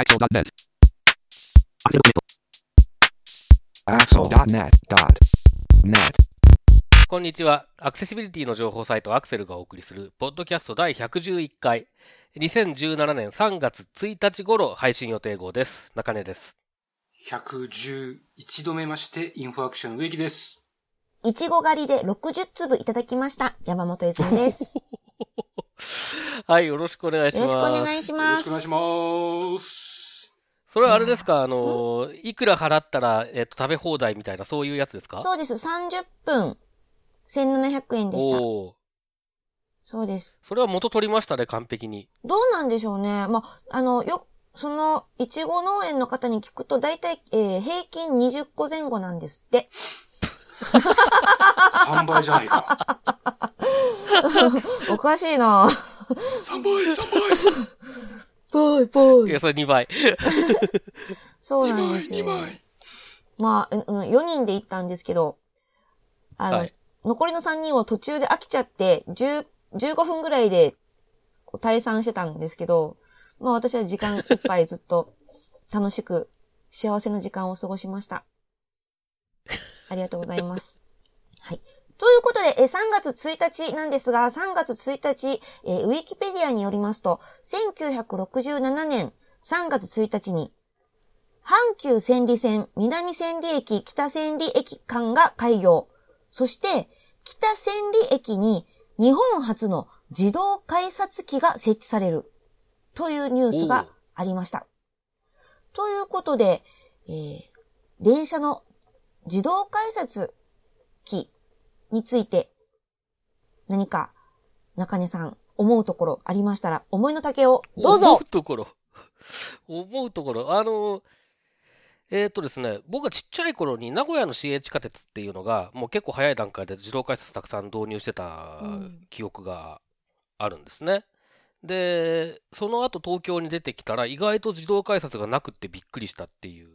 Axel.net. Axel.net.net. こんにちは。アクセシビリティの情報サイトアクセルがお送りする、ポッドキャスト第111回、2017年3月1日頃配信予定号です。中根です。111度目まして、インフォアクション植木です。いちご狩りで60粒いただきました。山本泉です。よ はい、よろしくお願いします。ろしくお願いしよろます。しくお願いします。それはあれですか、あの、いくら払ったら、えっと、食べ放題みたいな、そういうやつですか？そうです。30分、1700円でした。おそうです。それは元取りましたね、完璧に。どうなんでしょうね。まあ、あの、よ、その、いちご農園の方に聞くと、だいたい、えー平均20個前後なんですって。3倍じゃないか。おかしいな3倍、3倍。ぽいぽいや、。それ2倍。そう2枚、なんですよ2。枚。まあ、あの4人で行ったんですけど、あの、はい残りの3人は途中で飽きちゃって、10 15分ぐらいで退散してたんですけど、まあ私は時間いっぱいずっと楽しく幸せな時間を過ごしました。ありがとうございます。はい。ということで、えー3月1日なんですが、3月1日、えーウィキペディアによりますと、1967年3月1日に、阪急千里線、南千里駅、北千里駅間が開業。そして、北千里駅に日本初の自動改札機が設置される。というニュースがありました。ということで、えー電車の自動改札機について、何か中根さん思うところありましたら、思いの丈をどう思ぞうところ。思うところ。あの、えっ、とですね、僕がちっちゃい頃に名古屋の市営地下鉄っていうのが、もう結構早い段階で自動改札たくさん導入してたうん記憶があるんですね。で、その後東京に出てきたら意外と自動改札がなくってびっくりしたっていう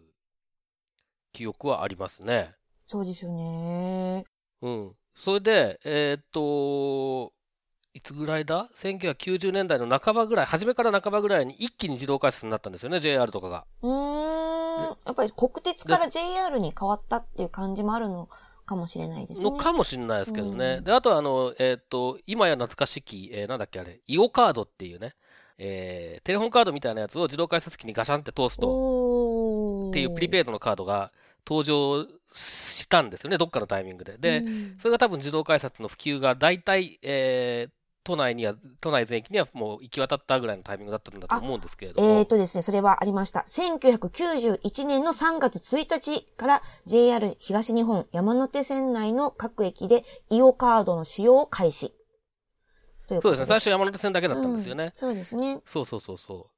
記憶はありますね。そうですよね。うん。それで、えーっと、いつぐらいだ ?1990 年代の半ばぐらい、初めから半ばぐらいに一気に自動改札になったんですよね、JR とかが。うーん。やっぱり国鉄から JR に変わったっていう感じもあるのかもしれないですね。のかもしれないですけどね。うんで、あとあの、えーっと、今や懐かしき、えーなんだっけあれ、イオカードっていうね、えーテレホンカードみたいなやつを自動改札機にガシャンって通すと、っていうプリペイドのカードが登場したんですよね、どっかのタイミングで。で、うんそれが多分自動改札の普及が大体、えー都内には、都内全域にはもう行き渡ったぐらいのタイミングだったんだと思うんですけれども。えーとですね、それはありました。1991年の3月1日から JR 東日本山手線内の各駅でイオカードの使用を開始。そうですね、最初山手線だけだったんですよね。うんそうですね。そうそうそうそ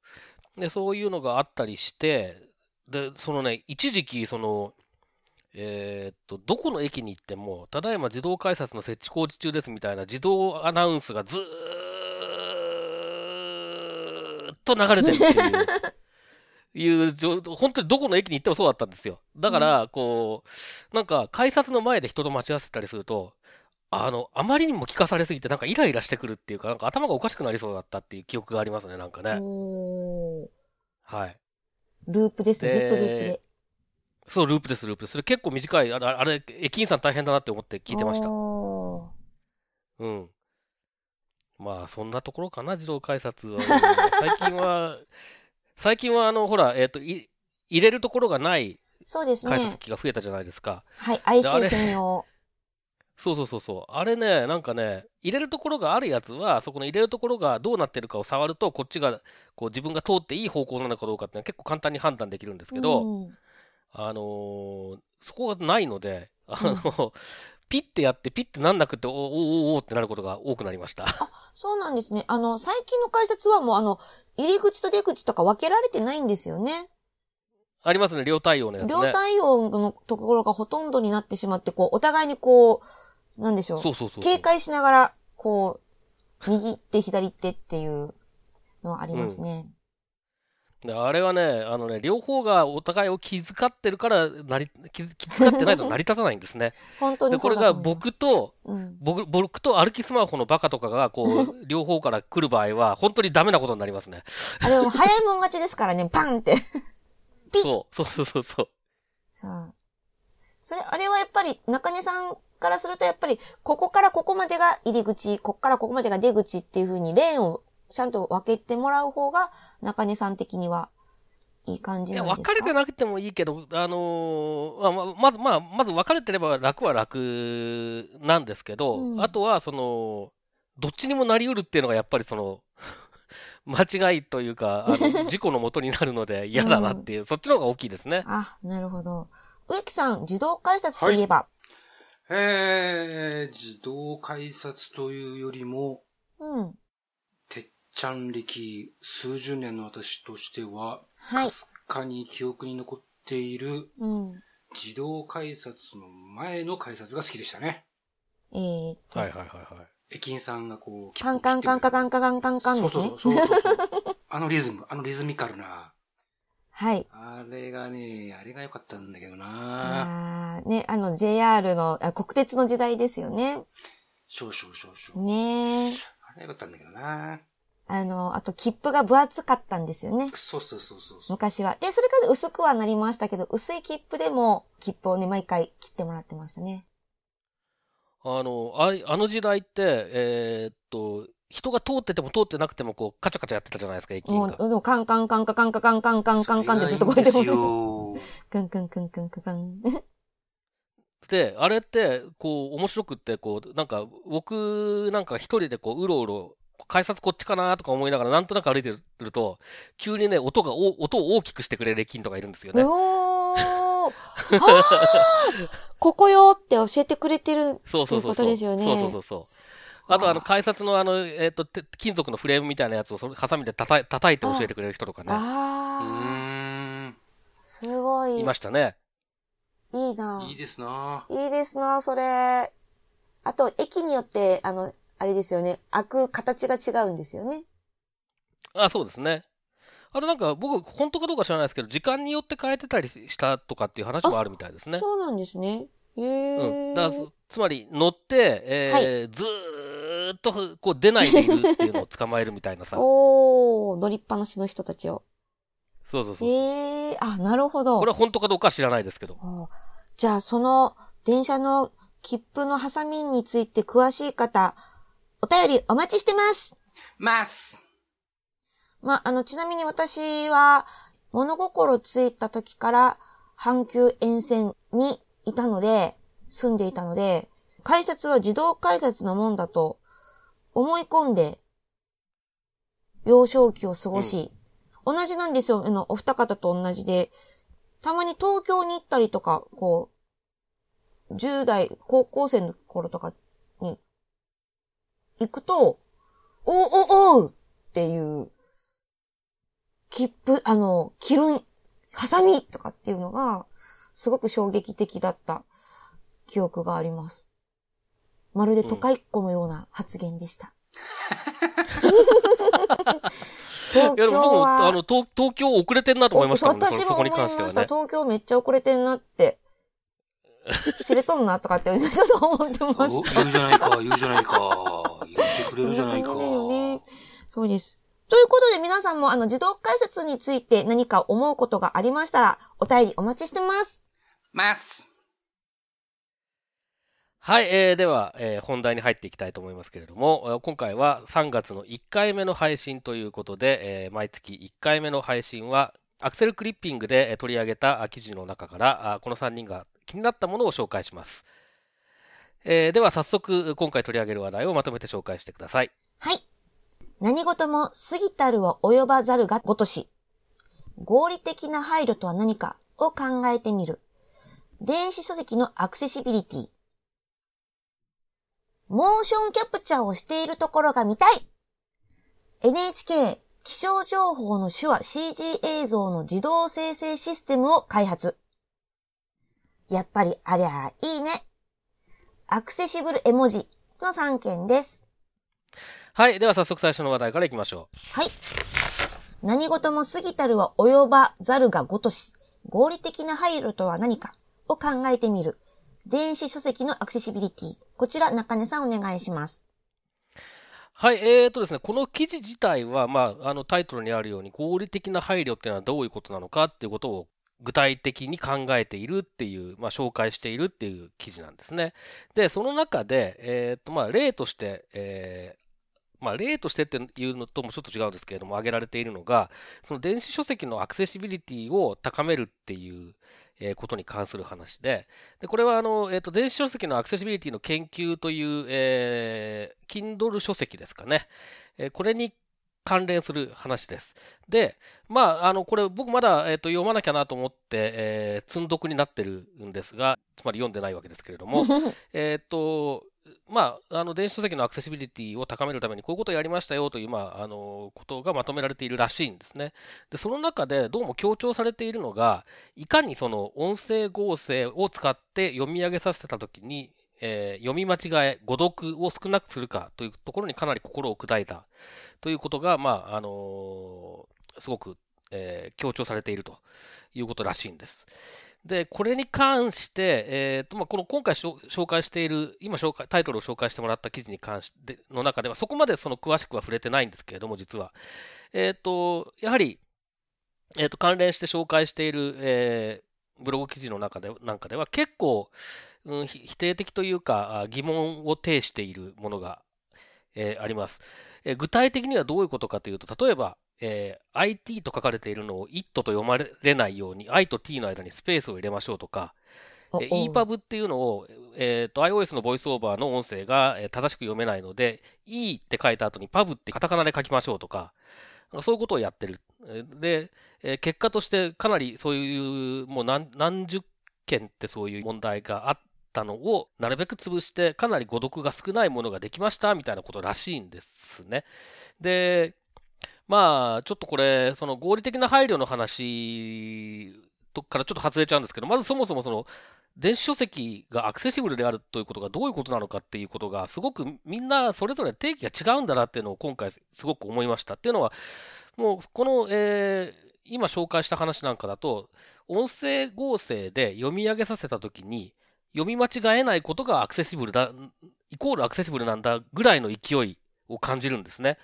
う。で、そういうのがあったりして、で、そのね、一時期、その、えーっと、どこの駅に行っても、ただいま自動改札の設置工事中ですみたいな自動アナウンスがずーっと流れてるっていう、い う状本当にどこの駅に行ってもそうだったん。ですよ。だから、こう、なん。か改札の前で人と待ち合わせたりすると、あの、あまりにも聞かされすぎて、なん。かイライラしてくるっていうか、なん。か頭がおかしくなりそうだったっていう記憶がありますね、なん。かね。はい。ループです。でずっとループで。そう、ループです、ループです。それ結構短い、あれ、あれ駅員さん大変だなって思って聞いてました。おうん。まあ、そんなところかな、自動改札は。最近は、最近は、あの、ほら、えっ、と、い入れるところがないーそうです改札ね。機が増えたじゃないですか。はい、IC 専用。そうそうそうそう。あれね、なんかね、入れるところがあるやつは、そこの入れるところがどうなってるかを触ると、こっちが、こう自分が通っていい方向なのかどうかっていうのは結構簡単に判断できるんですけど、うんあのーそこがないので、あの、ピッてやってピッてなんなくて、おおおおってなることが多くなりました。そうなんですね。あの、最近の改札はもうあの、入り口と出口とか分けられてないんですよね。ありますね、両対応のやつね。両対応のところがほとんどになってしまって、こう、お互いにこう、なんでしょう。そうそうそう。警戒しながら、こう、右手、左手っていうのはありますね。であれはね、あのね、両方がお互いを気遣ってるから、なり、気気遣ってないと 成り立たないんですね。本当で、にこれが。僕と、うん。僕、僕と歩きスマホのバカとかが、こう、両方から来る場合は、本当にダメなことになりますね。あれも早いもん勝ちですからね、パンって。ピッそう、そうそうそうそう。さあ。それ、あれはやっぱり、中根さんからすると、やっぱり、ここからここまでが入り口、ここからここまでが出口っていう風に、レーンをちゃんと分けてもらう方が、中根さん的には、いい感じいや、なんですか？分かれてなくてもいいけど、あのーまあまず、まあ、まず分かれてれば楽は楽なんですけど、うんあとは、その、どっちにもなりうるっていうのが、やっぱりその、間違いというか、あの、事故のもとになるので嫌だなっていう、そっちの方が大きいですね。あ、なるほど。植木さん、自動改札といえば、えー、自動改札というよりも、うん。ちゃん歴数十年の私としては、はいかすかに記憶に残っているうん。自動改札の前の改札が好きでしたね。えーっと、はいはいはいはい。駅員さんがこう、カンカンカンカカンカカンカンカンですね。そうそうそうそうそう。あのリズム、あのリズミカルな。はい。あれがね、あれが良かったんだけどなね、あの JR の、あ国鉄の時代ですよね。少々少々。ねえ。あれが良かったんだけどなあの、あと切符が分厚かったんですよね。そうそうそうそう。昔は。で、それから薄くはなりましたけど、薄い切符でも切符をね、毎回切ってもらってましたね。あの、あいあの時代って、えーっと、人が通ってても通ってなくても、こう、カチャカチャやってたじゃないですか、駅員もう、が。でもカンカンカンカカンカカンカンカンカンカンってずっとこうやってそれがいいんですよ。カンカンカンカンカンカン。で、あれって、こう、面白くって、こう、なんか、僕なんか一人でこう、うろうろ、改札こっちかなとか思いながら、なんとなく歩いてると、急にね、音がお、音を大きくしてくれる駅員とかいるんですよね。おーあー ここよって教えてくれてる。そうそうそうことですよねそうそうそうそう。あと、あの、改札のあの、えっ、と、て金属のフレームみたいなやつを、それ、ハサミで叩い叩いて教えてくれる人とかね、うあーん。ー、すごい。いましたね。いいないいですないいですな、それ。あと、駅によって、あの、あれですよね。開く形が違うんですよね。あ、そうですね。あとなんか、僕、本当かどうか知らないですけど、時間によって変えてたりしたとかっていう話もあるみたいですね。そうなんですね。へえ。うん。だからつ、つまり、乗って、えーずーっと、こう、出ないでいるっていうのを捕まえるみたいなさ。おー、乗りっぱなしの人たちを。そうそうそう。へえ、あ、なるほど。これは本当かどうかは知らないですけど。じゃあ、その、電車の切符のハサミについて詳しい方、お便りお待ちしてます。ます。まあ、あの、ちなみに私は、物心ついた時から、阪急沿線にいたので、住んでいたので、改札は自動改札のもんだと思い込んで、幼少期を過ごし、同じなんですよ、あの、お二方と同じで、たまに東京に行ったりとか、こう、10代、高校生の頃とかに、行くと、おおおうっていう、切符、あの、切る、ハサミとかっていうのが、すごく衝撃的だった記憶があります。まるで都会っ子のような発言でした。東いや、でも僕京も、あは、の、東東京遅れてんなと思いましたもん私も思いました。ね。東京めっちゃ遅れてんなって。知れとんなとかって、ちょっと思ってまおした。言うじゃないか、言うじゃないか。言ってくれるじゃないか。ね。そうです。ということで皆さんもあの自動改札について何か思うことがありましたら、お便りお待ちしてます。ます。はい、えー、では、えー本題に入っていきたいと思いますけれども、えー今回は3月の1回目の配信ということで、えー毎月1回目の配信は、アクセルクリッピングでえー取り上げたあ記事の中から、あこの3人が気になったものを紹介します。えーでは早速、今回取り上げる話題をまとめて紹介してください。はい。何事も過ぎたるは及ばざるがごとし。合理的な配慮とは何かを考えてみる。電子書籍のアクセシビリティ。モーションキャプチャーをしているところが見たい !NHK 気象情報の手話 CG 映像の自動生成システムを開発。やっぱりありゃいいね。アクセシブル絵文字の3件です。はい、では早速最初の話題からいきましょう。はい。何事も過ぎたるは及ばざるがごとし、合理的な配慮とは何かを考えてみる。電子書籍のアクセシビリティ。こちら、中根さんお願いします。はい、えーとですね、この記事自体は、まあ、あのタイトルにあるように、合理的な配慮っていうのはどういうことなのかっていうことを具体的に考えているっていう、まあ、紹介しているっていう記事なんですね。で、その中で、えーと、まあ、例として、えーまあ、例としてっていうのともちょっと違うんですけれども、挙げられているのが、その電子書籍のアクセシビリティを高めるっていう、えーことに関する話で、でこれはあの、えーと、電子書籍のアクセシビリティの研究という、えー、Kindle 書籍ですかね。えーこれに関連する話です。で、まあ、あの、これ僕まだ、えーと読まなきゃなと思って、えー積んどくになってるんですが、つまり読んでないわけですけれども、えっと、まあ、あの電子書籍のアクセシビリティを高めるためにこういうことをやりましたよという、まあ、あのことがまとめられているらしいんですね。で、その中でどうも強調されているのが、いかにその音声合成を使って読み上げさせたときに、えー読み間違え、誤読を少なくするかというところにかなり心を砕いたということが、まあ、あのすごく、えー強調されているということらしいんです。で、これに関して、えーとまあ、この今回紹介している、今紹介、タイトルを紹介してもらった記事に関しての中では、そこまでその詳しくは触れてないんですけれども、実は。えっ、と、やはり、えーと、関連して紹介している、えーブログ記事の中でなんかでは、結構、うん、ひ否定的というか、あ疑問を呈しているものが、えーあります。えー具体的にはどういうことかというと、例えば、えー IT と書かれているのを IT と読まれないように I と T の間にスペースを入れましょうとか、おえー EPUB っていうのを、えーと iOS のボイスオーバーの音声がえー正しく読めないので E って書いた後に PUB ってカタカナで書きましょうとか、そういうことをやってる。えーで、えー結果としてかなりそういうもう何何十件ってそういう問題があったのをなるべく潰してかなり誤読が少ないものができましたみたいなことらしいんですね。で、まあ、ちょっとこれ、その合理的な配慮の話とからちょっと外れちゃうんですけど、まずそもそもその、電子書籍がアクセシブルであるということがどういうことなのかっていうことが、すごくみんなそれぞれ定義が違うんだなっていうのを今回すごく思いました。っていうのは、もうこの、えー今紹介した話なんかだと、音声合成で読み上げさせたときに、読み間違えないことがアクセシブルだ、イコールアクセシブルなんだぐらいの勢いを感じるんですね。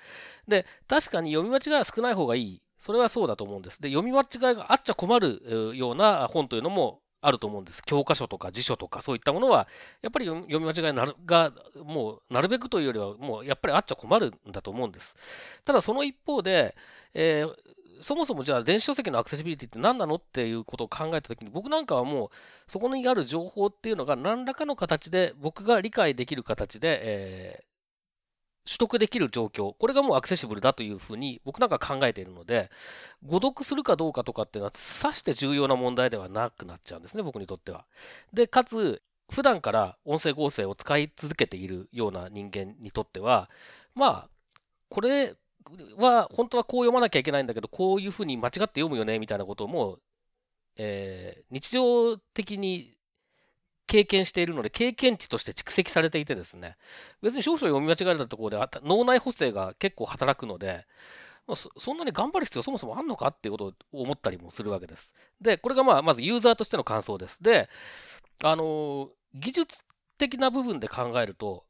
で、確かに読み間違いは少ない方がいい。それはそうだと思うんです。で、読み間違いがあっちゃ困るような本というのもあると思うんです。教科書とか辞書とかそういったものは、やっぱり読み読み間違いなるが、もう、なるべくというよりは、もう、やっぱりあっちゃ困るんだと思うんです。ただ、その一方で、えーそもそもじゃあ電子書籍のアクセシビリティって何なのっていうことを考えたときに、僕なんかはもう、そこにある情報っていうのが何らかの形で、僕が理解できる形で、えー取得できる状況、これがもうアクセシブルだというふうに僕なんか考えているので、誤読するかどうかとかっていうのは、さして重要な問題ではなくなっちゃうんですね、僕にとっては。で、かつ、普段から音声合成を使い続けているような人間にとっては、まあ、これは本当はこう読まなきゃいけないんだけど、こういうふうに間違って読むよねみたいなことも、えー日常的に経験しているので、経験値として蓄積されていてですね、別に少々読み間違えたところで脳内補正が結構働くので、まあそそんなに頑張る必要そもそもあんのかっていうことを思ったりもするわけです。で、これがまあまずユーザーとしての感想です。で、あのー技術的な部分で考えると、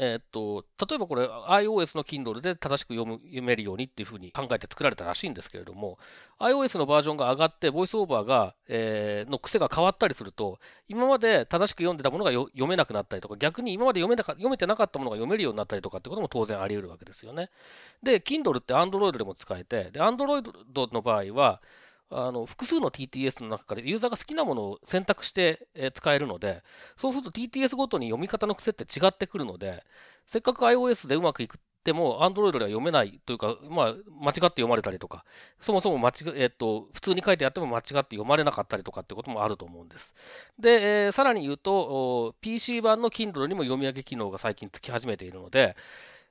えっと、例えばこれ iOS の Kindle で正しく読む読めるようにっていうふうに考えて作られたらしいんですけれども、iOS のバージョンが上がって、ボイスオーバーが、えーの癖が変わったりすると、今まで正しく読んでたものが読めなくなったりとか、逆に今まで読めなか読めてなかったものが読めるようになったりとかってことも当然あり得るわけですよね。で、Kindle って Android でも使えて、で、Android の場合は、あの複数の TTS の中からユーザーが好きなものを選択して、使えるので、そうすると TTS ごとに読み方の癖って違ってくるので、せっかく iOS でうまくいくっても Android では読めないというか、まあ、間違って読まれたりとか、そもそも間違えっと、普通に書いてあっても間違って読まれなかったりとかってこともあると思うんです。で、えーさらに言うと、PC 版の Kindle にも読み上げ機能が最近つき始めているので、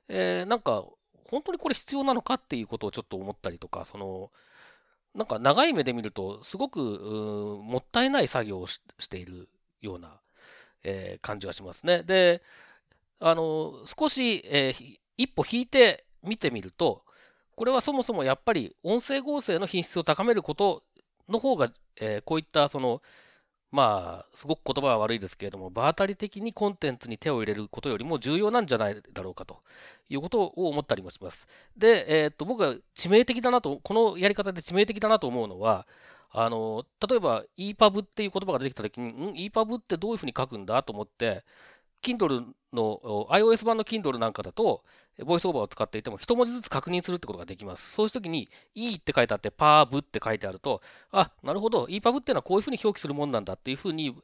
えーなんか、本当にこれ必要なのかっていうことをちょっと思ったりとか、その、なんか長い目で見ると、すごくもったいない作業をしているような、えー感じがしますね。で、あの、少し、えー一歩引いて見てみると、これはそもそもやっぱり音声合成の品質を高めることの方が、えーこういったその、まあ、すごく言葉は悪いですけれども、場当たり的にコンテンツに手を入れることよりも重要なんじゃないだろうかということを思ったりもします。で、えーっと、僕は致命的だなと、このやり方で致命的だなと思うのは、あの、例えば EPUB っていう言葉が出てきたときに、ん ?EPUB ってどういうふうに書くんだと思って、Kindle の、iOS 版の Kindle なんかだと、ボイスオーバーを使っていても、一文字ずつ確認するってことができます。そういう時に、E って書いてあって、PUB って書いてあると、あ、なるほど、EPUB っていうのはこういうふうに表記するもんなんだっていうふうに、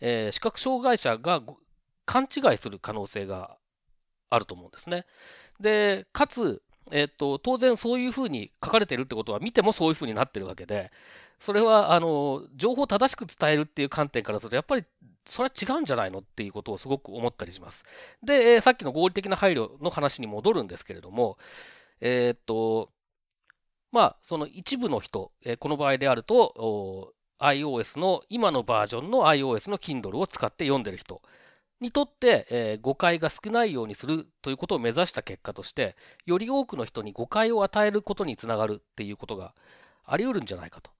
えー視覚障害者が勘違いする可能性があると思うんですね。で、かつ、えっと、当然そういうふうに書かれてるってことは見てもそういうふうになってるわけで、それは、あの、情報を正しく伝えるっていう観点からすると、やっぱりそれは違うんじゃないのっていうことをすごく思ったりします。で、えさっきの合理的な配慮の話に戻るんですけれども、えーっと、まあ、その一部の人、えこの場合であると、iOS の、今のバージョンの iOS の Kindle を使って読んでる人にとって、え誤解が少ないようにするということを目指した結果として、より多くの人に誤解を与えることにつながるっていうことがあり得るんじゃないかと。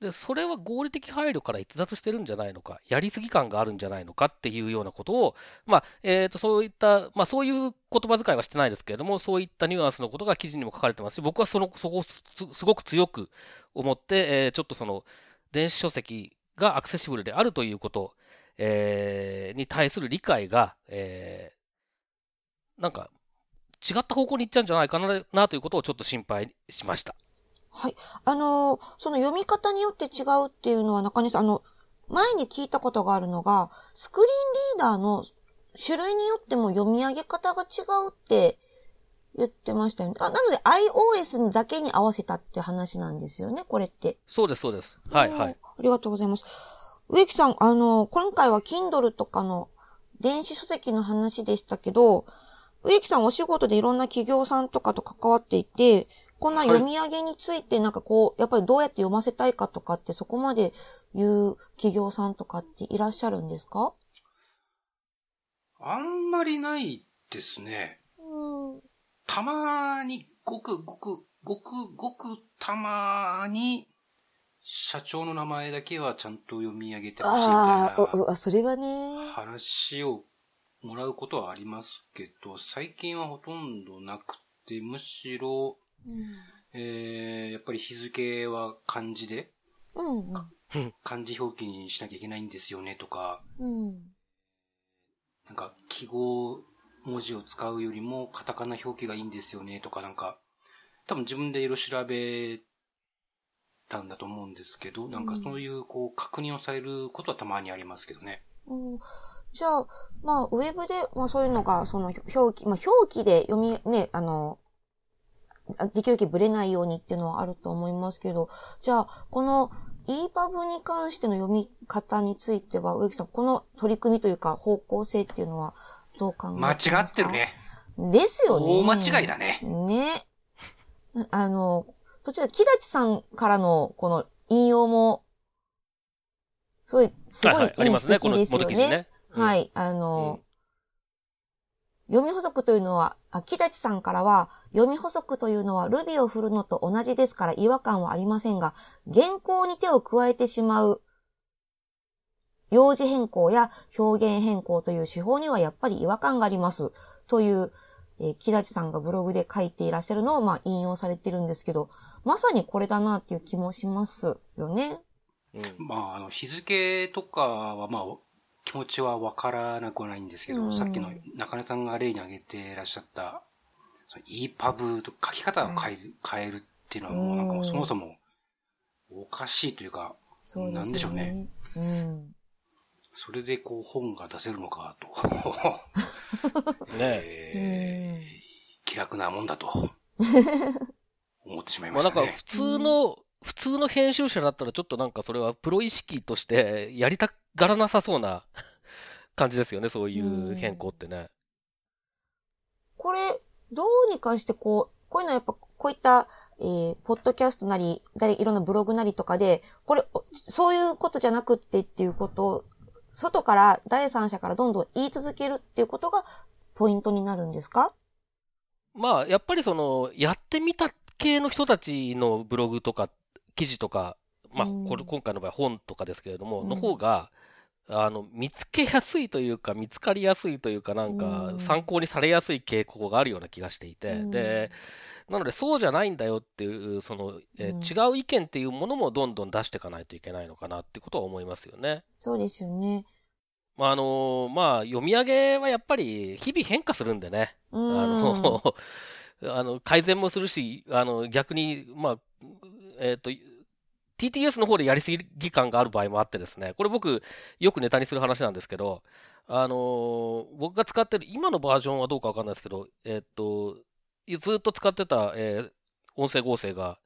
で、それは合理的配慮から逸脱してるんじゃないのか、やりすぎ感があるんじゃないのかっていうようなことを、まあ、えっ、と、そういった、まあ、そういう言葉遣いはしてないですけれども、そういったニュアンスのことが記事にも書かれてますし、僕はその、そこをすごく強く思って、えーちょっとその、電子書籍がアクセシブルであるということ、えーに対する理解が、えーなんか、違った方向に行っちゃうんじゃないかなということをちょっと心配しました。はい。あのーその読み方によって違うっていうのは中根さん、あの、前に聞いたことがあるのが、スクリーンリーダーの種類によっても読み上げ方が違うって言ってましたよね。あなので iOS だけに合わせたって話なんですよね、これって。そうです、そうです。はい、はい。ありがとうございます。植木さん、あの、今回は Kindle とかの電子書籍の話でしたけど、植木さんお仕事でいろんな企業さんとかと関わっていて、こんな読み上げについてなんかこう、やっぱりどうやって読ませたいかとかってそこまで言う企業さんとかっていらっしゃるんですか？あんまりないですね。うん。たまに、ごくごく、ごくごくたまに、社長の名前だけはちゃんと読み上げてほしいみたいなあ、それはね。話をもらうことはありますけど、最近はほとんどなくて、むしろ、えー、やっぱり日付は漢字で、うん。うん。漢字表記にしなきゃいけないんですよねとか、うん。なんか記号文字を使うよりもカタカナ表記がいいんですよねとかなんか、多分自分でいろいろ調べたんだと思うんですけど、なんかそういうこう確認をされることはたまにありますけどね。うんじゃあ、まあ、ウェブで、まあそういうのが、その表記、まあ表記で読み、ね、あの、あできるだけブレないようにっていうのはあると思いますけど、じゃあ、この EPUB に関しての読み方については、植木さん、この取り組みというか方向性っていうのはどう考えますか？違ってる。ね。ですよね。大間違いだね。ね。あの、途中で木立さんからのこの引用も、すごい、すごはいはいい、ありいいますね、この指摘ですよね。元記事ね。うんはい。あの、読み補足というのは、あ木立さんからは、読み補足というのは Ruby を振るのと同じですから違和感はありませんが、原稿に手を加えてしまう、用字変更や表現変更という手法にはやっぱり違和感があります。という、えー木立さんがブログで書いていらっしゃるのを、まあ、引用されてるんですけど、まさにこれだなっていう気もしますよね。うんまあ、あの、日付とかは、まあ、気持ちはわからなくはないんですけど、うんさっきの中根さんが例に挙げていらっしゃった、その EPUB と書き方を変え,、変えるっていうのはもうなんかもうそもそもおかしいというか、そう。なんでしょうね。うん。それでこう本が出せるのかと、ねえー気楽なもんだと思ってしまいまあなんかましたね。普通の、普通の編集者だったらちょっとなんかそれはプロ意識としてやりたがらなさそうな 感じですよね、そういう変更ってね。これ、どうにかしてこう、こういうのはやっぱ、こういった、えー、ポッドキャストなり、誰、いろんなブログなりとかで、これ、おそういうことじゃなくってっていうことを、外から、第三者からどんどん言い続けるっていうことが、ポイントになるんですか？まあやっぱりその、やってみた系の人たちのブログとか記事とか、まあ、うん。これ今回の場合本とかですけれども、うん。の方が、あの、見つけやすいというか、見つかりやすいというか、なんかう、ん参考にされやすい傾向があるような気がしていて、うんで、なので、そうじゃないんだよっていう、その、えーうん違う意見っていうものもどんどん出していかないといけないのかなってことは思いますよね。そうですよね。まあ、あのまあ、読み上げはやっぱり日々変化するんでね。うあん。の、あの、改善もするし、あの、逆に、まあ、えっ、と、TTS の方でやりすぎ感がある場合もあってですね、これ僕、よくネタにする話なんですけど、あの僕が使ってる、今のバージョンはどうかわかんないですけど、えっ、と、ずっと使ってた、えー音声合成が、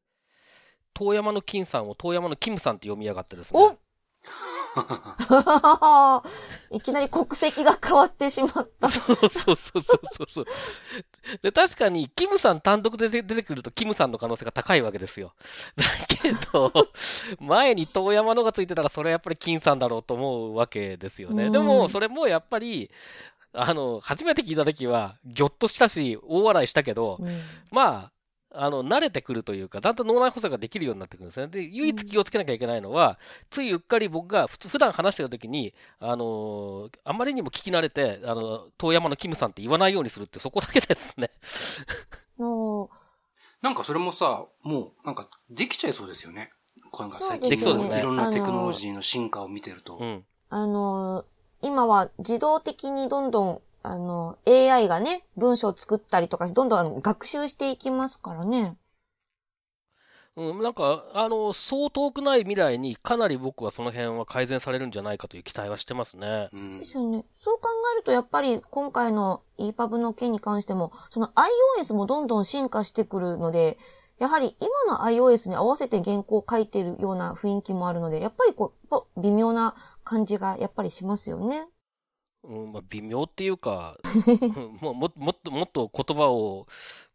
遠山の金さんを遠山のキムさんって読みやがってですね。お いきなり国籍が変わってしまった。そうそうそうそうそう。で、確かに、キムさん単独で出てくると、キムさんの可能性が高いわけですよ。だけど、前に遠山のがついてたら、それはやっぱり金さんだろうと思うわけですよね。うんでも、それもやっぱり、あの、初めて聞いた時は、ぎょっとしたし、大笑いしたけど、うんまあ、あの、慣れてくるというか、だんだん脳内補正ができるようになってくるんですね。で、唯一気をつけなきゃいけないのは、ついうっかり僕が普段話してる時に、あのーあまりにも聞き慣れて、あの、遠山のキムさんって言わないようにするってそこだけですね。のなんかそれもさ、もう、なんか、できちゃいそうですよね。なんか最近できそうですねいろんなテクノロジーの進化を見てると。うん。あの、今は自動的にどんどん、あの、AI がね、文章を作ったりとか、どんどんあの学習していきますからね。うん、なんか、あの、そう遠くない未来にかなり僕はその辺は改善されるんじゃないかという期待はしてますね。うんですよね。そう考えると、やっぱり今回の EPUB の件に関しても、その iOS もどんどん進化してくるので、やはり今の iOS に合わせて原稿を書いてるような雰囲気もあるので、やっぱりこう、微妙な感じがやっぱりしますよね。うん、まあ、微妙っていうか、うんもうももっともっと言葉を、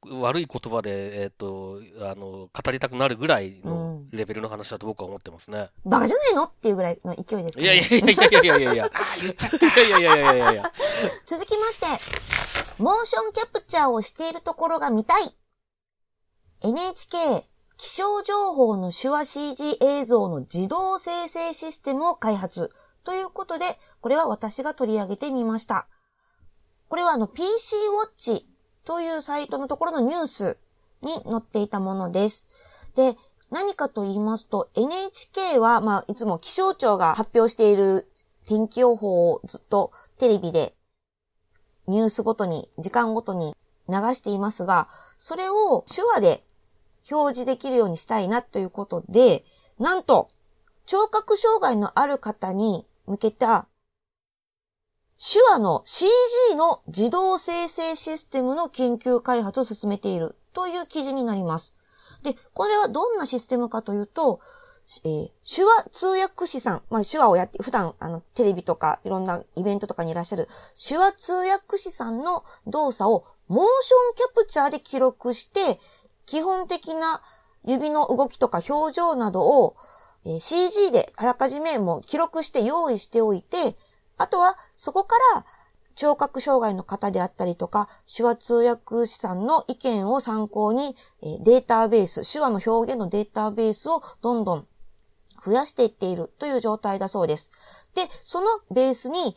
悪い言葉で、えっ、と、あの、語りたくなるぐらいのレベルの話だと僕は思ってますね。バカじゃないの？っていうぐらいの勢いですかいね。やいやいやいやいやいやいやいや。言っちゃった。いやいやいやいやいやいや。続きまして、モーションキャプチャーをしているところが見たい。NHK 気象情報の手話 CG 映像の自動生成システムを開発。ということで、これは私が取り上げてみました。これはあの PC ウォッチというサイトのところのニュースに載っていたものです。で、何かと言いますと NHK は、まあ、いつも気象庁が発表している天気予報をずっとテレビでニュースごとに、時間ごとに流していますが、それを手話で表示できるようにしたいなということで、なんと、聴覚障害のある方に向けた、手話の CG の自動生成システムの研究開発を進めているという記事になります。で、これはどんなシステムかというと、えー手話通訳士さん、まあ手話をやって、普段あのテレビとかいろんなイベントとかにいらっしゃる手話通訳士さんの動作をモーションキャプチャーで記録して、基本的な指の動きとか表情などをえー CG であらかじめもう記録して用意しておいて、あとはそこから聴覚障害の方であったりとか、手話通訳士さんの意見を参考に、えーデータベース、手話の表現のデータベースをどんどん増やしていっているという状態だそうです。で、そのベースに、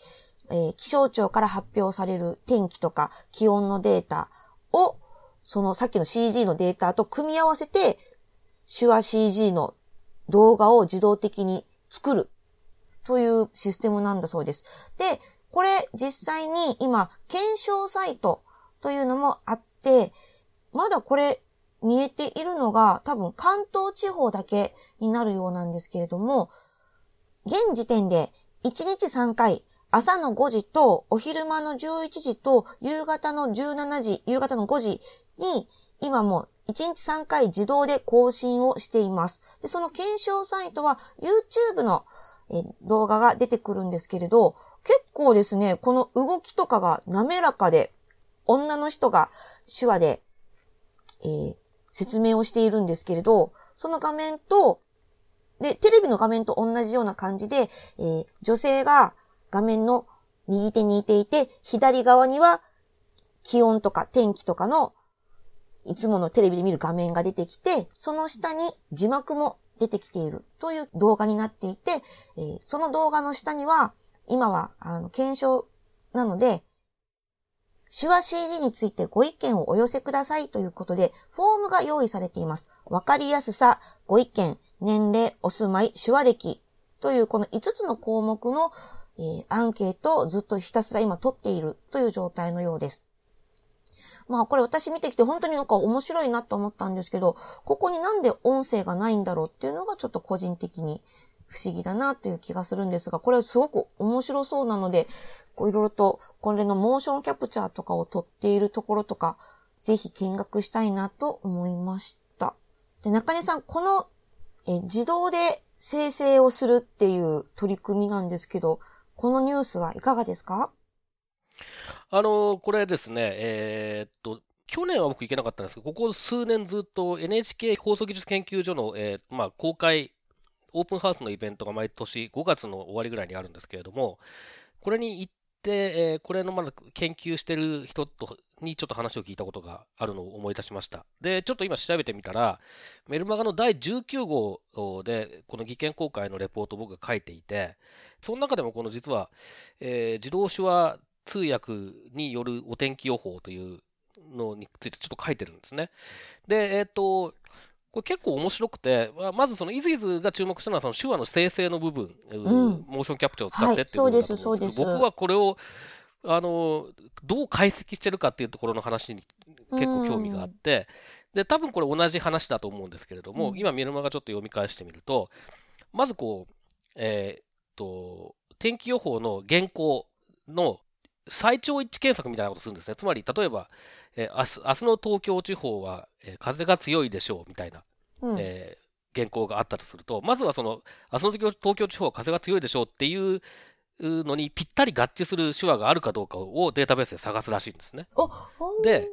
えー気象庁から発表される天気とか気温のデータを、そのさっきの CG のデータと組み合わせて、手話 CG の動画を自動的に作るというシステムなんだそうです。で、これ実際に今、検証サイトというのもあって、まだこれ見えているのが多分関東地方だけになるようなんですけれども、現時点で1日3回、朝の5時とお昼間の11時と夕方の17時、夕方の5時に今も1日3回自動で更新をしています。で、その検証サイトは YouTube の動画が出てくるんですけれど、結構ですね、この動きとかが滑らかで、女の人が手話で、えー説明をしているんですけれど、その画面と、で、テレビの画面と同じような感じで、えー女性が画面の右手にいていて、左側には気温とか天気とかのいつものテレビで見る画面が出てきて、その下に字幕も出てきているという動画になっていて、えーその動画の下には、今は、あの、検証なので、手話 CG についてご意見をお寄せくださいということで、フォームが用意されています。わかりやすさ、ご意見、年齢、お住まい、手話歴というこの5つの項目の、えーアンケートをずっとひたすら今取っているという状態のようです。まあこれ私見てきて本当になんか面白いなと思ったんですけど、ここになんで音声がないんだろうっていうのがちょっと個人的に不思議だなという気がするんですが、これはすごく面白そうなので、こういろいろとこれのモーションキャプチャーとかを撮っているところとか、ぜひ見学したいなと思いました。で、中根さん、このえ自動で生成をするっていう取り組みなんですけど、このニュースはいかがですか？あの、これですね、えーっと、去年は僕行けなかったんですけど、ここ数年ずっと NHK 放送技術研究所の、えーまあ、公開、オープンハウスのイベントが毎年5月の終わりぐらいにあるんですけれども、これに行って、えーこれのまだ研究してる人とにちょっと話を聞いたことがあるのを思い出しました。で、ちょっと今調べてみたら、メルマガの第19号で、この技研公開のレポートを僕が書いていて、その中でもこの実は、えー自動手話通訳によるお天気予報というのについてちょっと書いてるんですね。で、えっ、と、これ結構面白くて、まずそのイズイズが注目したのはその手話の生成の部分、ん。モーションキャプチャーを使ってっていうはい部分だと思うんですけど、そうですそうです。僕はこれを、あの、どう解析してるかっていうところの話に結構興味があって、で、多分これ同じ話だと思うんですけれども、うん。今メルマガちょっと読み返してみると、まずこう、えーっと、天気予報の原稿の最長一致検索みたいなことをするんですね。つまり、例えば、えー明日明日の東京地方は、えー風が強いでしょうみたいな、うん。えー原稿があったとすると、まずはその、明日の東京地方は風が強いでしょうっていうのにぴったり合致する手話があるかどうかをデータベースで探すらしいんですね。で、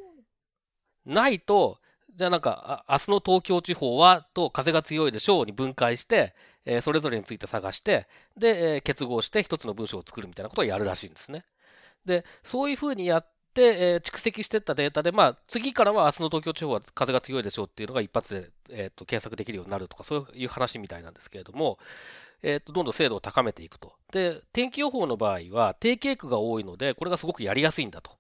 ないと、じゃあなんか、あ明日の東京地方はと風が強いでしょうに分解して、えーそれぞれについて探して、で、えー結合して一つの文章を作るみたいなことをやるらしいんですね。で、そういうふうにやって、えー蓄積していったデータで、まあ、次からは明日の東京地方は風が強いでしょうっていうのが一発で、えーと検索できるようになるとか、そういう話みたいなんですけれども、えーとどんどん精度を高めていくと。で、天気予報の場合は定型句が多いので、これがすごくやりやすいんだと。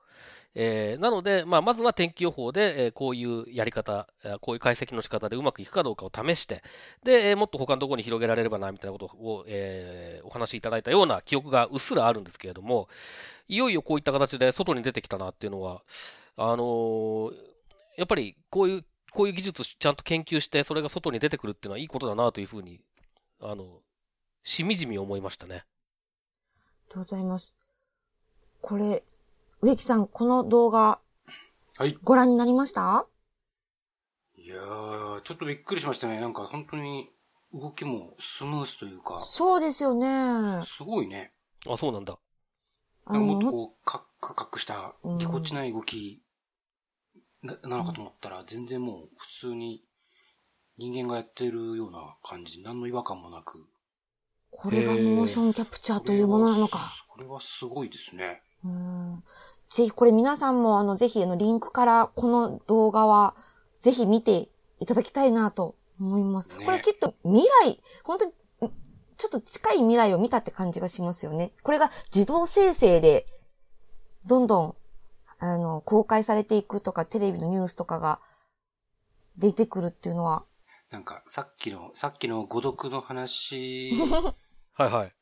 えーなので、まあ、まずは天気予報で、えこういうやり方、こういう解析の仕方でうまくいくかどうかを試して、で、えもっと他のところに広げられればな、みたいなことを、えーお話しいただいたような記憶がうっすらあるんですけれども、いよいよこういった形で外に出てきたなっていうのは、あのーやっぱりこういう、こういう技術ちゃんと研究して、それが外に出てくるっていうのはいいことだなというふうに、あの、しみじみ思いましたね。ありがとうございます。これ、植木さん、この動画、はい。ご覧になりました？いやー、ちょっとびっくりしましたね。なんか本当に動きもスムースというか、そうですよね。すごいね。あ、そうなんだ。あなんかもっとの、こう、カックカックしたうんぎこちない動きななのかと思ったら、全然もう普通に人間がやってるような感じ、何の違和感もなく。これがモーションキャプチャーというものなのか。これはすごいですね。うんぜひこれ皆さんもあのぜひあのリンクからこの動画はぜひ見ていただきたいなと思います。ねこれきっと未来、本当にんちょっと近い未来を見たって感じがしますよね。これが自動生成でどんどんあの公開されていくとかテレビのニュースとかが出てくるっていうのはなんか、さっきの、さっきの誤読の話 はいはい。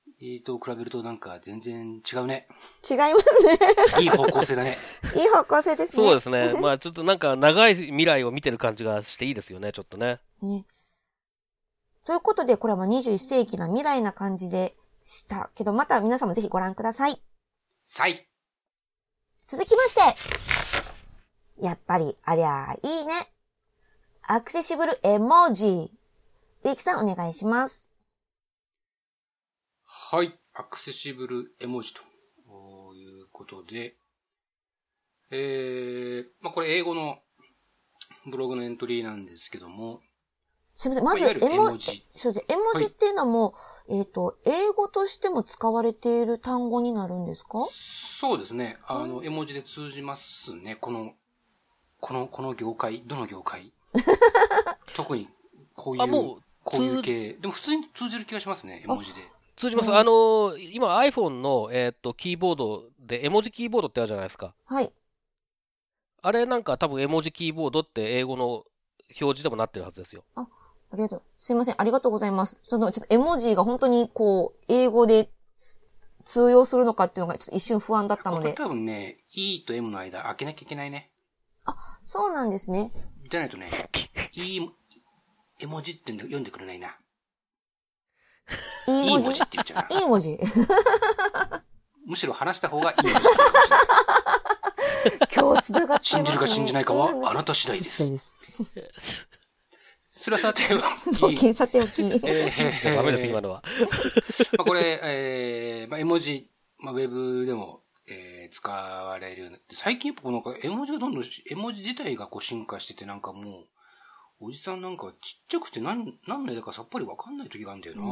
と比べるとなんか全然違うね。違いますね。いい方向性だね。いい方向性ですね。そうですね。まあちょっとなんか長い未来を見てる感じがしていいですよね、ちょっとね。ね。ということで、これはまあ21世紀な未来な感じでしたけど、また皆さんもぜひご覧ください。さい。続きまして、やっぱり、ありゃあいいね。アクセシブル絵文字。植木さんお願いします。はい。アクセシブル絵文字ということで、えー、まあ、これ英語のブログのエントリーなんですけども、すみません。まず、絵文字字。そうです。絵文字っていうのはもう、えっ、と、英語としても使われている単語になるんですか？そうですね。あの、絵文字で通じますね。このこの、この業界、どの業界？特に、こういう、あもうこういう系。でも普通に通じる気がしますね、絵文字で。通じます。うんあの、今 iPhone の、えーっと、キーボードで、絵文字キーボードってあるじゃないですか。はい。あれなんか多分絵文字キーボードって英語の表示でもなってるはずですよ。ありがとう。すいません。ありがとうございます。その、ちょっと絵文字が本当にこう、英語で通用するのかっていうのがちょっと一瞬不安だったのこれで。多分ね、E と M の間開けなきゃいけないね。そうなんですね。じゃないとね、E、絵文字って読んでくれないな。いい文文字字って言っちゃうな。いい文字。むしろ話した方がいい文字って言うかもしれない。今日繋がってね。信じるか信じないかはあなたた次第です。です。それはさておき、さておき。えダメです、今のは。まあこれ、えーまあ、絵文字、まあ、ウェブでも、えー使われるようになって、最近やっぱなんか絵文字がどんどんし、絵文字自体がこう進化しててなんかもう、おじさんなんかちっちゃくて何、何の絵だかさっぱりわかんない時があるんだよな。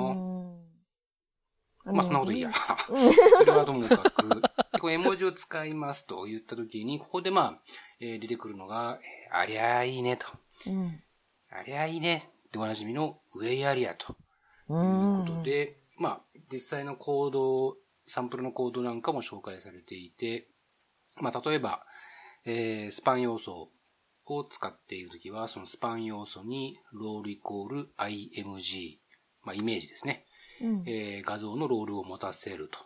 まあ、そんなこといいや。それはともかく、でこう絵文字を使いますと言った時に、ここでまあ、えー出てくるのが、えーありゃいいねと。うん。ありゃいいねっておなじみのウェイアリアと。いうことで、まあ、実際のコード、サンプルのコードなんかも紹介されていて、まあ、例えば、えースパン要素を使っているときは、そのスパン要素にロールイコール img、まあ、イメージですね。うんえー画像のロールを持たせると。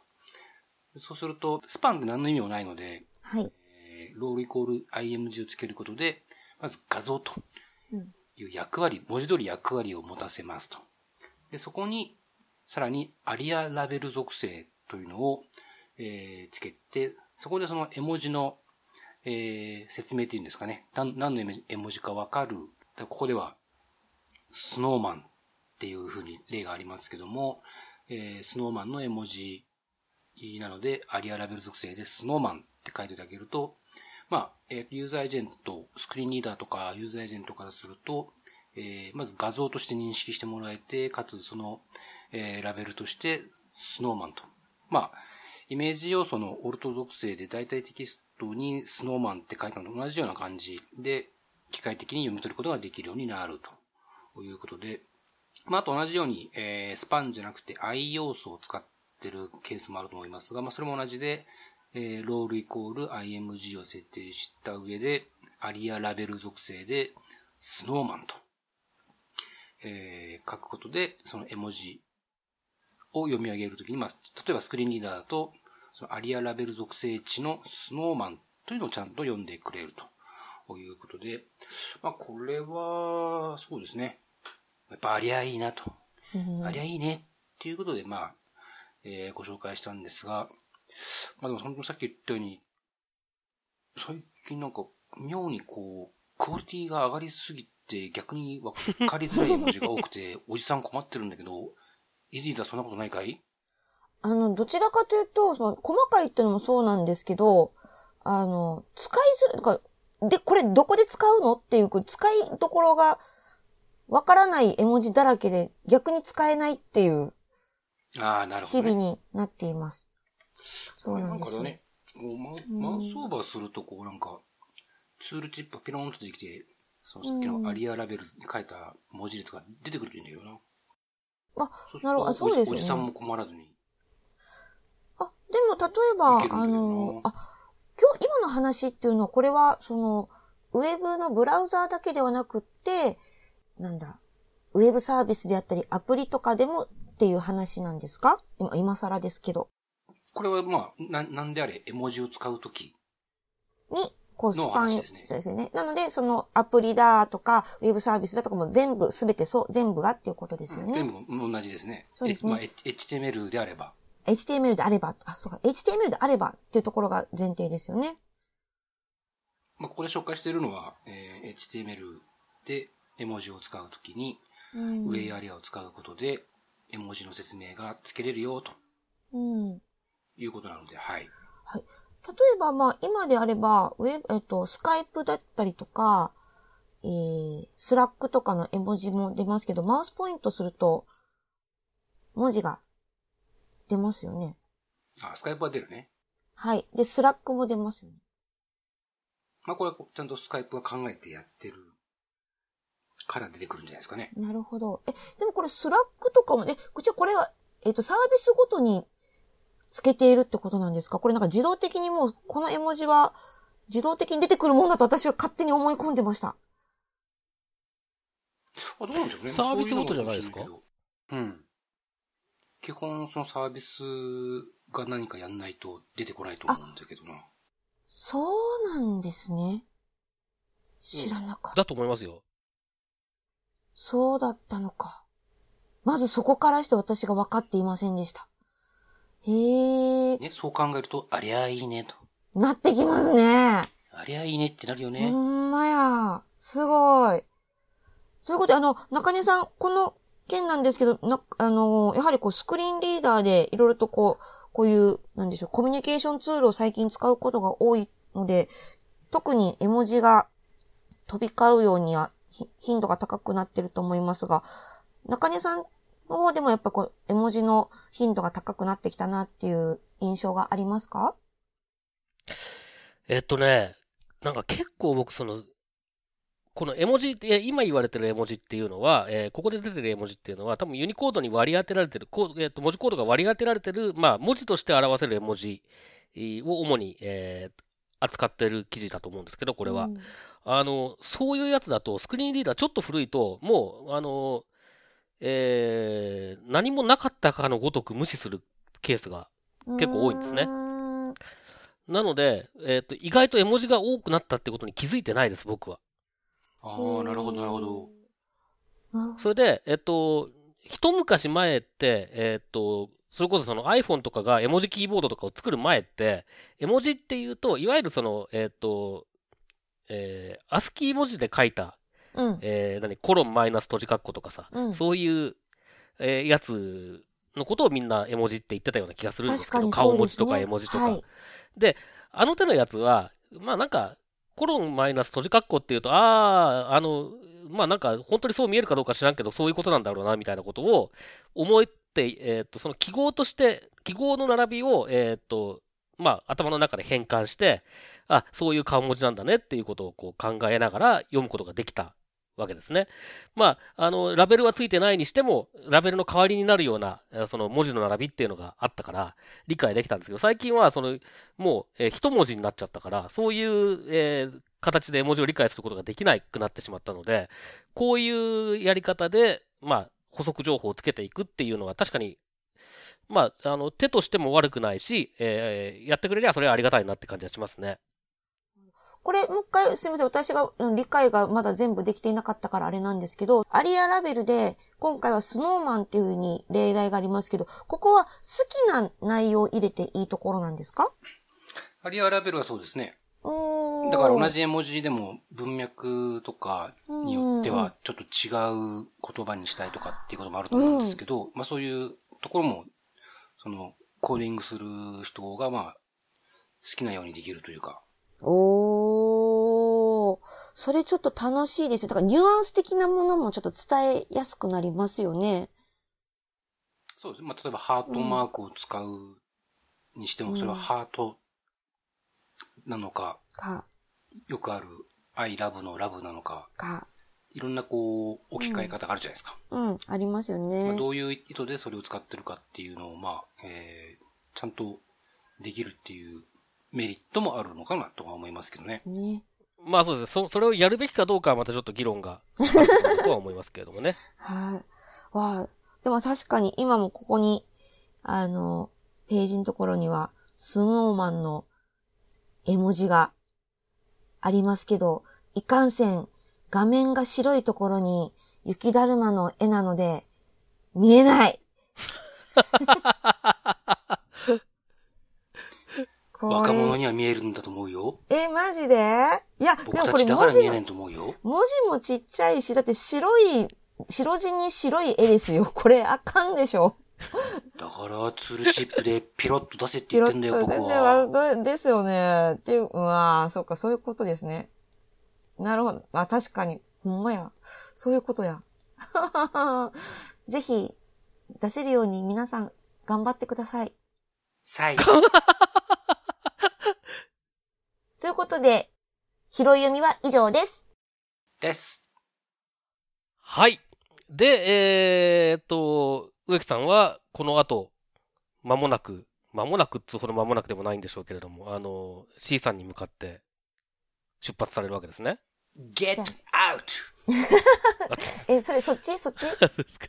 そうすると、スパンって何の意味もないので、はい。えーロールイコール img をつけることで、まず画像とうんいう役割、文字通り役割を持たせますと。で、そこに、さらにアリアラベル属性というのを、えーつけて、そこでその絵文字の、えー説明っていうんですかね。何の絵文字かわかる。ここでは、スノーマンっていう風に例がありますけども、えースノーマンの絵文字なので、アリアラベル属性でスノーマンって書いていただけると、まあ、えーユーザーエージェント、スクリーンリーダーとかユーザーエージェントからすると、えーまず画像として認識してもらえて、かつその、えーラベルとしてスノーマンと。まあ、イメージ要素のオルト属性で大体テキストトにスノーマンって書いたのと同じような感じ。で、機械的に読み取ることができるようになると。いうことで、まあ、あと同じように、えースパンじゃなくて I 要素を使ってるケースもあると思いますが、まあ、それも同じで、えーロールイコール img を設定した上で、アリアラベル属性で、スノーマンと、えー書くことで、その絵文字を読み上げるときに、まあ、例えばスクリーンリーダーだと、そのアリアラベル属性値のスノーマンというのをちゃんと読んでくれるということで、まあ、これは、そうですね。やっぱありゃいいなと。うんありゃいいねっていうことで、まあ、えーご紹介したんですが、まあでも本当にさっき言ったように、最近なんか妙にこう、クオリティが上がりすぎて逆にわかりづらい文字が多くて、おじさん困ってるんだけど、イジータそんなことないかい？あの、どちらかというと、その細かいってのもそうなんですけど、あの、使いづらで、これどこで使うのっていう、使いどころがわからない絵文字だらけで逆に使えないっていうああ、なるほ日々ど、ね。になっています。そうなんですよ。かね、もうマウマウスオーバーするとこうなんか、ツールチップがピローンと出てきて、そのさっきのアリアラベルに書いた文字列が出てくるといいんだよな。あなるほどそうですよねおじさんも困らずに。あ、でも例えばあの、あ、今日、今の話っていうのは、これは、その、ウェブのブラウザーだけではなくって、なんだ、ウェブサービスであったり、アプリとかでもっていう話なんですか？今、今更ですけど。これはまあ、な、なんであれ、絵文字を使うとき。に、こう、スのパン、話ですねそうですね。なので、その、アプリだとか、ウェブサービスだとかも全部、すべてそう、全部がっていうことですよね。全部同じですね。そうですねえまあ、HTML であれば。HTML であれば、あ、そうか、HTML であればっていうところが前提ですよね。まあ、ここで紹介しているのは、えー HTML で絵文字を使うときに、うん。ウェイアリアを使うことで、絵文字の説明がつけれるよ、とうん。いうことなので、はい。はい。例えば、まあ、今であれば、ウェブ、えっと、スカイプだったりとか、えー、スラックとかの絵文字も出ますけど、マウスポイントすると、文字が出ますよね。あ、スカイプは出るね。はい。で、スラックも出ますよね。まあこれはちゃんとスカイプは考えてやってるから出てくるんじゃないですかね。なるほど。え、でもこれスラックとかも、え、こちらこれは、えっ、と、サービスごとにつけているってことなんですか？これなんか自動的にもう、この絵文字は自動的に出てくるもんだと私は勝手に思い込んでました。あ、どうなんでしょうね。サービスごとじゃないですか？うん。基本そのサービスが何かやんないと出てこないと思うんだけどな。そうなんですね。知らなかった。だと思いますよ。そうだったのか。まずそこからして私が分かっていませんでした。へえ、ね、そう考えると、ありゃいいねと。なってきますね。ありゃいいねってなるよほね。んまや。すごい。ということで、あの、中根さん、この件なんですけど、な、あの、やはりこう、スクリーンリーダーでいろいろとこう、こういう、なんでしょう、コミュニケーションツールを最近使うことが多いので、特に絵文字が飛び交うようには、頻度が高くなってると思いますが、中根さんの方でもやっぱこう、絵文字の頻度が高くなってきたなっていう印象がありますか？えっとね、なんか結構僕その、この絵文字、今言われてる絵文字っていうのは、えーここで出てる絵文字っていうのは、多分ユニコードに割り当てられてる、こうえっと文字コードが割り当てられてる、まあ、文字として表せる絵文字えーを主に、えー扱ってる記事だと思うんですけど、これは。うんあの、そういうやつだと、スクリーンリーダーちょっと古いと、もう、あの、えー何もなかったかのごとく無視するケースが結構多いんですねなので、えっ、と、意外と絵文字が多くなったってことに気づいてないです、僕は。ああ、なるほど、なるほど。。それで、えっ、と、一昔前って、えっ、と、それこそその iPhone とかが絵文字キーボードとかを作る前って、絵文字っていうと、いわゆるその、えっ、と、えー、アスキー文字で書いた、ど。うん。えー、何、コロンマイナス閉じ括弧とかさ、うんそういう、えーやつのことをみんな絵文字って言ってたような気がするんですけど、確かにそうですね。顔文字とか絵文字とか。はい。あの手のやつは、まあなんか、コロンマイナス閉じ括弧っていうと、ああ、あの、まあなんか、本当にそう見えるかどうか知らんけど、そういうことなんだろうな、みたいなことを思って、えっ、と、その記号として、記号の並びを、えっ、と、まあ頭の中で変換して、あ、そういう顔文字なんだねっていうことをこう考えながら読むことができたわけですね。まあ、あの、ラベルはついてないにしても、ラベルの代わりになるような、その文字の並びっていうのがあったから、理解できたんですけど、最近は、その、もう、えー一文字になっちゃったから、そういう、えー形で文字を理解することができなくなってしまったので、こういうやり方で、まあ、補足情報をつけていくっていうのは確かに、まあ、あの、手としても悪くないし、えーやってくれりゃそれはありがたいなって感じがしますね。これ、もう一回、すみません。私がうん理解がまだ全部できていなかったからあれなんですけど、アリアラベルで、今回はスノーマンっていう風に例題がありますけど、ここは好きな内容を入れていいところなんですか？アリアラベルはそうですね。だから同じ絵文字でも文脈とかによってはちょっと違う言葉にしたいとかっていうこともあると思うんですけど、まあそういうところも、その、コーディングする人がまあ、好きなようにできるというか、おー。それちょっと楽しいですよ。だからニュアンス的なものもちょっと伝えやすくなりますよね。そうですね。まあ例えばハートマークを使うにしても、それはハートなのか、か、よくある I love のラブなのか、か。いろんなこう、置き換え方があるじゃないですか。うん、ありますよまあ、ね。どういう意図でそれを使ってるかっていうのを、まあ、えー、ちゃんとできるっていうメリットもあるのかなとは思いますけどね。ね。まあそうですね。そそれをやるべきかどうかはまたちょっと議論があるとは思いますけれどもね。はい。わあ、でも確かに今もここに、あの、ページのところには、スノーマンの絵文字がありますけど、いかんせん、画面が白いところに雪だるまの絵なので、見えないこ 若者れ、には見えるんだと思うよ。え、マジで？いや、でもこれ僕たちだか文字もら見えないと思うよ。文字もちっちゃいし、だって白い、白地に白い絵ですよ。これあかんでしょ。だから、ツールチップでピロッと出せって言ってんだよ、僕と、は。ででですよね。っていう、うわーそっか、そういうことですね。なるほど。あ、確かに。ほんまや。そういうことや。ぜひ、出せるように皆さん、頑張ってください。さい。ということで、拾い読みは以上です。です。はい。で、えーっと、植木さんは、この後、間もなく、間もなくっつうほど間もなくでもないんでしょうけれども、あの、C さんに向かって出発されるわけですね。get じ out! え、それ、そっち？そっち？そうですか。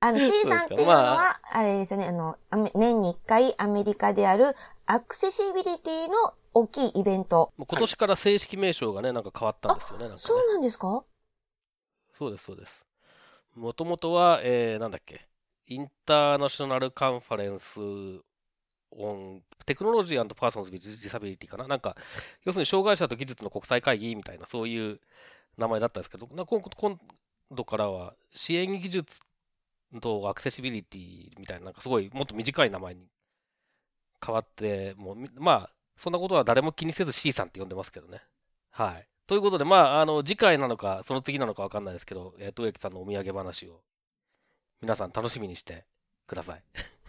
あの、C さんっていうのは、まあれですよね、あの、年に1回アメリカであるアクセシビリティの大きいイベント。もう今年から正式名称がね、なんか変わったんですよね。なんかねそうなんですか？そうです、そうです。もともとは、えー、なんだっけ、 International Conference on Technology Persons with Disability かな？なんか、要するに障害者と技術の国際会議みたいな、そういう名前だったんですけど、な今今度からは支援技術とアクセシビリティみたいな、なんかすごいもっと短い名前に変わって、もうみ、まあ、そんなことは誰も気にせず C さんって呼んでますけどね。はい。ということで、まあ、あの、次回なのか、その次なのかわかんないですけど、えー、植木さんのお土産話を、皆さん楽しみにしてください。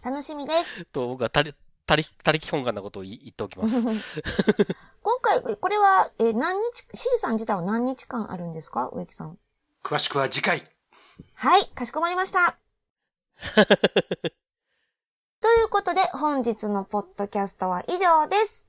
楽しみです。と、僕はたり、たり、たりき本願なことを言っておきます。今回、これは、えー何日、C さん自体は何日間あるんですか？植木さん。詳しくは次回。はい、かしこまりました。ということで、本日のポッドキャストは以上です。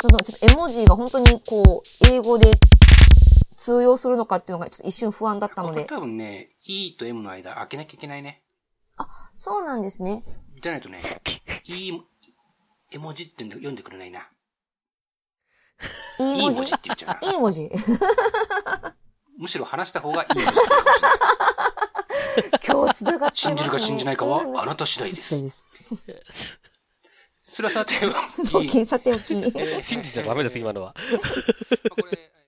その、ちょっと絵文字が本当にこう、英語で通用するのかっていうのがちょっと一瞬不安だったので。多分ね、E と M の間開けなきゃいけないね。そうなんですね。じゃないとね、E、絵文字って読んでくれないな。いいいい文字って言っちゃうな。い い文字？むしろ話した方がいい文字って言うかもしれない。今日繋がってね信じるか信じないかはあなた次第です。それはさておき、そう、金さておき。えー信じちゃダメです、今のは。これ